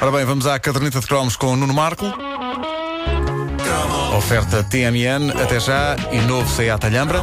Ora bem, vamos à caderneta de cromos com o Nuno Marco. Oferta TMN, até já, e novo Seat Alhambra.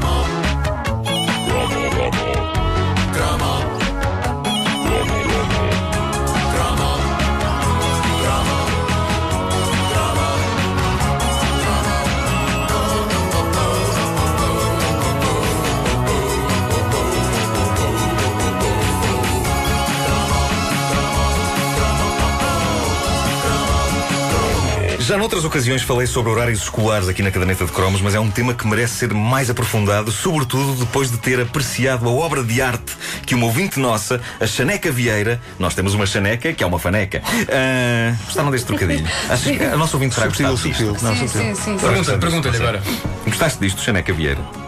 Já noutras ocasiões falei sobre horários escolares aqui na caderneta de cromos, mas é um tema que merece ser mais aprofundado, sobretudo depois de ter apreciado a obra de arte que uma ouvinte nossa, a Chaneca Vieira, nós temos uma chaneca que é uma faneca. Uh, gostaram deste trocadilho? Acho que a nossa ouvinte Subtil, gostado disto. subtil. Sim, sim, sim. Pergunta, pergunta-lhe agora. Gostaste disto, Chaneca Vieira?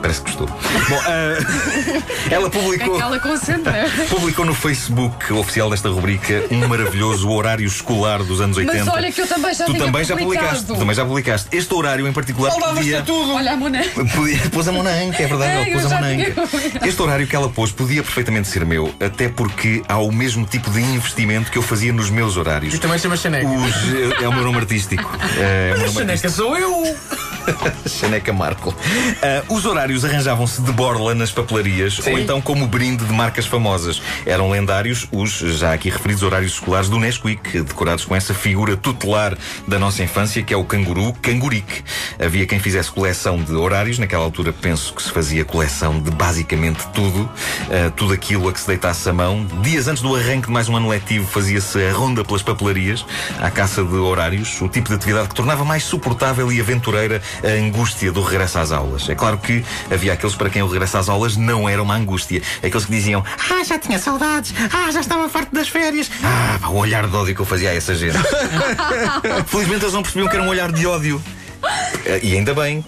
Parece que gostou. Bom, ah, ela publicou. Aquela concentra. Publicou no Facebook oficial desta rubrica um maravilhoso horário escolar dos anos 80. Mas olha que eu também já Tu tinha também já publicaste. Tu também já publicaste. Este horário em particular podia. Olha a Mona. Podia, pôs a mão na anca, é verdade, É, ela pôs a mão já na tinha anca. publicado. Este horário que ela pôs podia perfeitamente ser meu, até porque há o mesmo tipo de investimento que eu fazia nos meus horários. E também chama Chaneca. Os- é o meu nome artístico. É, é o meu nome Chaneca sou eu! Chaneca Marco. Ah, os horários arranjavam-se de borla nas papelarias ou então como brinde de marcas famosas. Eram lendários os já aqui referidos horários escolares do Nesquik, decorados com essa figura tutelar da nossa infância que é o canguru Cangurique. Havia quem fizesse coleção de horários, naquela altura penso que se fazia coleção de basicamente tudo, ah, tudo aquilo a que se deitasse a mão. Dias antes do arranque de mais um ano letivo fazia-se a ronda pelas papelarias, à caça de horários, o tipo de atividade que tornava mais suportável e aventureira a angústia do regresso às aulas. É claro que havia aqueles para quem o regresso às aulas não era uma angústia. Aqueles que diziam, ah, já tinha saudades, ah, já estava farto das férias. Ah, pá, o olhar de ódio que eu fazia a essa gente. Felizmente eles não percebiam que era um olhar de ódio. E ainda bem,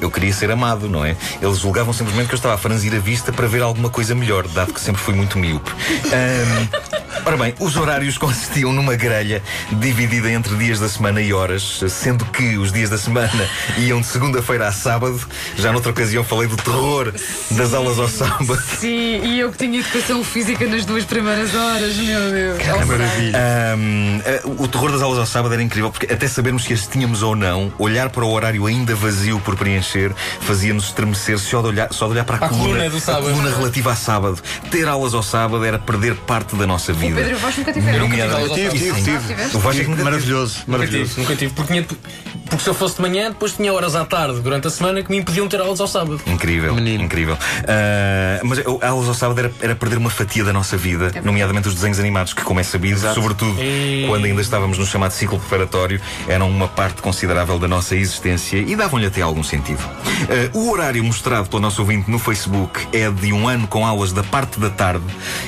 eu- queria ser amado, não é? Eles julgavam simplesmente que eu estava a franzir a vista para ver alguma coisa melhor, dado que sempre fui muito míope. Ahm, ora bem, os horários consistiam numa grelha dividida entre dias da semana e horas, sendo que os dias da semana iam de segunda-feira a sábado. Já noutra ocasião falei do terror das aulas ao sábado. Sim, e eu que tinha educação física nas duas primeiras horas, meu Deus. Que maravilha. Ahm, eh, o terror das aulas ao sábado era incrível porque até sabermos se as tínhamos ou não, olhar para o horário ainda vazio por preencher fazia-nos estremecer só de olhar, só de olhar para a, A coluna do sábado. a coluna relativa a sábado. Ter aulas ao sábado era perder parte da nossa vida. Pedro nunca tiveram. nunca tive aulas ao Tive, sábado. tive, tive. tiveste? O Vasco é nunca. Maravilhoso, Nunca maravilhoso. tive, nunca tive. Porque, tinha, porque se eu fosse de manhã, depois tinha horas à tarde durante a semana que me impediam de ter aulas ao sábado. Incrível, Menino. incrível. Ah, mas eu- aulas ao sábado era, era perder uma fatia da nossa vida, nomeadamente os desenhos animados, que, como é sabido, sobretudo E- quando ainda estávamos no chamado ciclo preparatório, eram uma parte considerável da nossa existência e davam-lhe até algum sentido. Ah, o horário mostrado pelo nosso ouvinte no Facebook é de um ano com aulas da parte da tarde.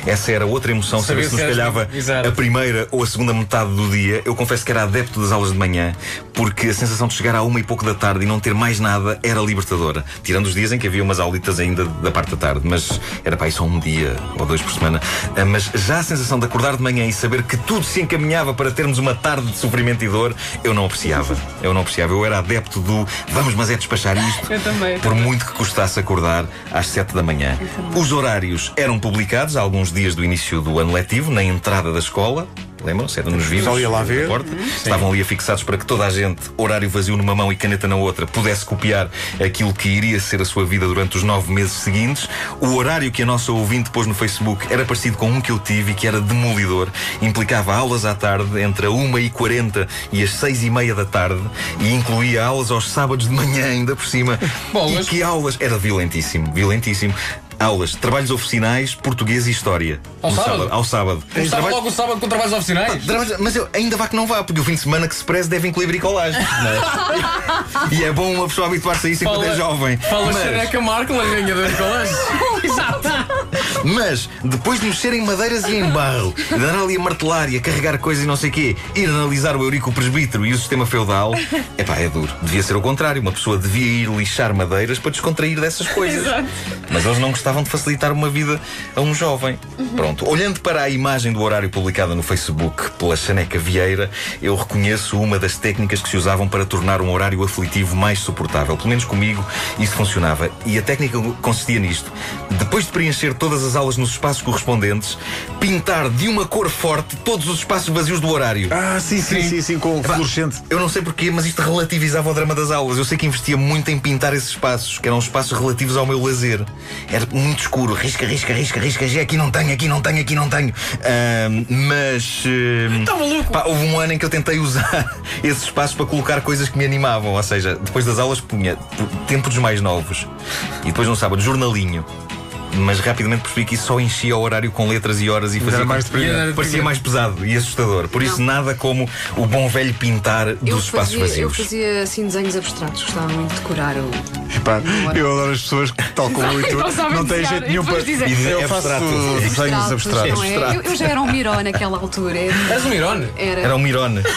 Essa era outra emoção, saber se nos se Exato. a primeira ou a segunda metade do dia. Eu confesso que era adepto das aulas de manhã, porque a sensação de chegar à uma e pouco da tarde e não ter mais nada era libertadora. Tirando os dias em que havia umas aulitas ainda da parte da tarde, mas era para aí só um dia ou dois por semana. Ah, Mas já a sensação de acordar de manhã e saber que tudo se encaminhava para termos uma tarde de sofrimento e dor, eu não apreciava. Eu não apreciava. Eu era adepto do vamos, mas é despachar isto. Eu também. Por muito que custasse acordar às 7 da manhã. Os horários eram publicados há alguns dias do início do ano letivo, na entrada da escola. Lembram-se? Era nos vivos. Só ia lá ver. porta. Estavam ali afixados para que toda a gente, horário vazio numa mão e caneta na outra, pudesse copiar aquilo que iria ser a sua vida durante os nove meses seguintes. O horário que a nossa ouvinte pôs no Facebook era parecido com um que eu tive e que era demolidor. Implicava aulas à tarde entre a 1h40 e as 6h30 da tarde e incluía aulas aos sábados de manhã, ainda por cima. Bolas. E que aulas? Era violentíssimo, violentíssimo. Aulas, trabalhos oficiais, português e história. Ao No sábado? Ao sábado. Começava Trabalho- logo o sábado com trabalhos oficinais. Trabalhos- Mas eu ainda vá que não vá, porque o fim de semana que se preze deve incluir bricolagem. é? e é bom uma pessoa habituar-se a isso enquanto é jovem. Fala mas, Chaneca Marco, a rainha das colas. Exato. Mas, depois de mexer em madeiras e em barro, de andar ali a martelar e a carregar coisas e não sei o quê, ir analisar o Eurico Presbítero e o sistema feudal, epá, é duro. Devia ser o contrário. Uma pessoa devia ir lixar madeiras para descontrair dessas coisas. Exato. Mas eles não gostavam de facilitar uma vida a um jovem. Pronto, olhando para a imagem do horário publicada no Facebook pela Chaneca Vieira, eu reconheço uma das técnicas que se usavam para tornar um horário aflitivo mais suportável. Pelo menos comigo isso funcionava. E a técnica consistia nisto. Depois de preencher todas as as aulas nos espaços correspondentes, pintar de uma cor forte todos os espaços vazios do horário. Ah, sim, sim, sim, sim, com Epá, fluorescente. Eu não sei porquê, mas isto relativizava o drama das aulas. Eu sei que investia muito em pintar esses espaços, que eram espaços relativos ao meu lazer. Era muito escuro, risca, risca, risca, risca, já aqui não tenho, aqui não tenho, aqui não tenho. Ahm, mas. Tá maluco? Pá, houve um ano em que eu tentei usar esses espaços para colocar coisas que me animavam. Ou seja, depois das aulas punha tempo dos mais novos. E depois no sábado, jornalinho. Mas rapidamente percebi que isso só enchia o horário com letras e horas e fazia Era mais com- parecia mais pesado e assustador. Por isso, Não. nada como o bom velho pintar dos Eu espaços fazia, eu vazios. fazia assim desenhos abstratos, gostava muito de decorar o. Epá, eu adoro as pessoas que, tal como eu e tu, Não têm jeito nenhum para. E Eu faço desenhos abstratos. não é? Eu, eu já era um miró naquela altura. Era, És um Mirone? era, Era um mirone.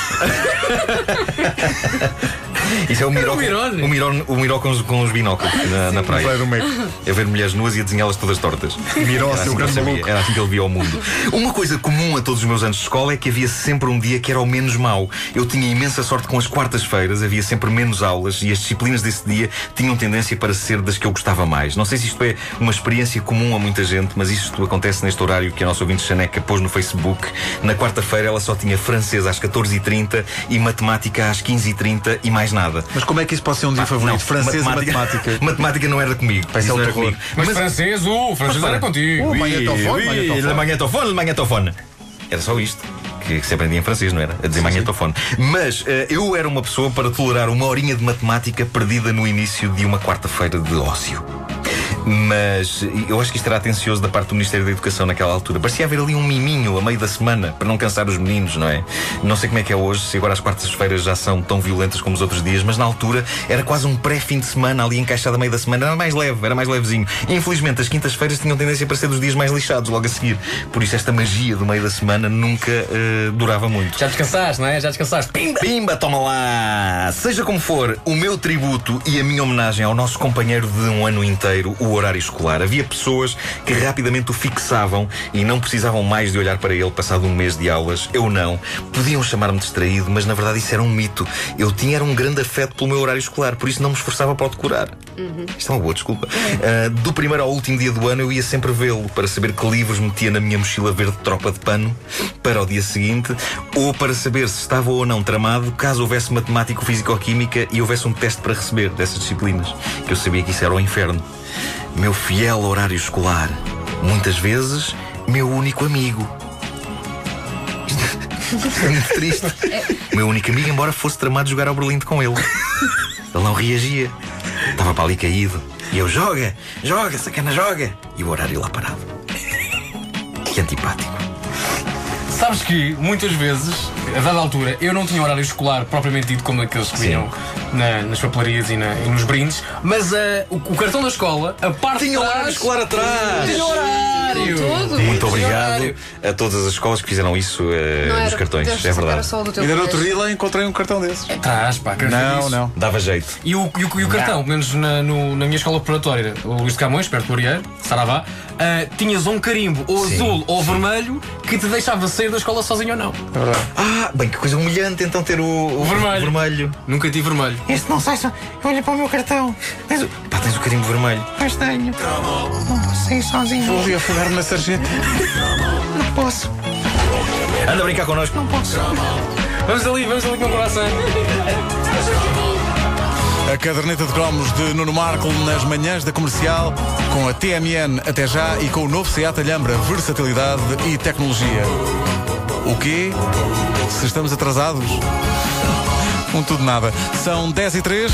Isso é o miró, um o miró, o miró com, os, com os binóculos na, na praia. A ver mulheres nuas e a desenhá-las todas tortas. Miró, Era seu assim, que ele grande maluco. era assim que ele via o mundo. Uma coisa comum a todos os meus anos de escola é que havia sempre um dia que era o menos mau. Eu tinha imensa sorte com as quartas-feiras, havia sempre menos aulas e as disciplinas desse dia tinham tendência para ser das que eu gostava mais. Não sei se isto é uma experiência comum a muita gente, mas isto acontece neste horário que a nossa ouvinte Chaneca pôs no Facebook. Na quarta-feira ela só tinha francês às 14h30 e matemática às 15h30 e mais nada. Mas como é que isso pode ser um dia favorito? Não, Francês e matemática. matemática não era comigo. Isso o era terror. comigo. Mas, francês, uh, francês era contigo. Uh, magnetofone, Oui, magnetofone. Era só isto. Que, que se aprendia em francês, não era? A dizer magnetofone. Mas eh, eu era uma pessoa para tolerar uma horinha de matemática perdida no início de uma quarta-feira de ócio. Mas eu acho que isto era atencioso da parte do Ministério da Educação naquela altura. Parecia haver ali um miminho a meio da semana para não cansar os meninos, não é? Não sei como é que é hoje, se agora as quartas-feiras já são tão violentas como os outros dias, mas na altura era quase um pré-fim de semana ali encaixado a meio da semana. Era mais leve, era mais levezinho. Infelizmente, as quintas-feiras tinham tendência para ser dos dias mais lixados logo a seguir. Por isso, esta magia do meio da semana nunca eh, durava muito. Já descansaste, não é? Já descansaste. Pimba! Pimba, toma lá! Seja como for, o meu tributo e a minha homenagem ao nosso companheiro de um ano inteiro, o horário escolar. Havia pessoas que rapidamente o fixavam e não precisavam mais de olhar para ele passado um mês de aulas. Eu não. Podiam chamar-me distraído, mas na verdade isso era um mito. Eu tinha era um grande afeto pelo meu horário escolar, por isso não me esforçava para o decorar. Isto é uma boa desculpa. Ah, do primeiro ao último dia do ano eu ia sempre vê-lo para saber que livros metia na minha mochila verde tropa de pano para o dia seguinte ou para saber se estava ou não tramado caso houvesse matemático, físico-química e houvesse um teste para receber dessas disciplinas. Que eu sabia que isso era o inferno. Meu fiel horário escolar. Muitas vezes, meu único amigo. Muito triste. Meu único amigo, embora fosse tramado jogar ao Berlim com ele. Ele não reagia. Estava para ali caído. E eu, joga, joga, sacana, joga. E o horário lá parado. Que antipático. Sabes que muitas vezes, a dada altura, eu não tinha horário escolar propriamente dito como aqueles que vinham na- nas papelarias e, na- e nos brindes, mas ah, o, o cartão da escola, a parte Tinha de trás, horário escolar atrás. Tinha horário! Muito obrigado a todas as escolas que fizeram isso eh, Não nos era, cartões. É verdade. só o do teu Ainda no outro dia lá encontrei um cartão desses. Atrás, pá, quero saber Não, não. Dava jeito. E o, e o, e o cartão, pelo menos na, no- na minha escola preparatória, o Luís de Camões, perto do Arieiro, Saravá, ah, tinhas um carimbo ou Sim, azul ou vermelho que te deixava sair da escola sozinho ou não. É verdade. Ah, bem, que coisa humilhante então ter o, o vermelho. vermelho. Nunca tive vermelho. Este não sai só. Olha para o meu cartão. Tens o, pá, tens o carimbo vermelho. Pois tenho. Não sair sozinho. Vou ali afogar-me na sarjeta. Não posso. Anda a brincar connosco. Não posso. Vamos ali, vamos ali com o coração. A caderneta de cromos de Nuno Marco nas manhãs da comercial, com a TMN até já e com o novo Seat Alhambra, versatilidade e tecnologia. O quê? Se estamos atrasados? Um tudo nada. São 10 e 3.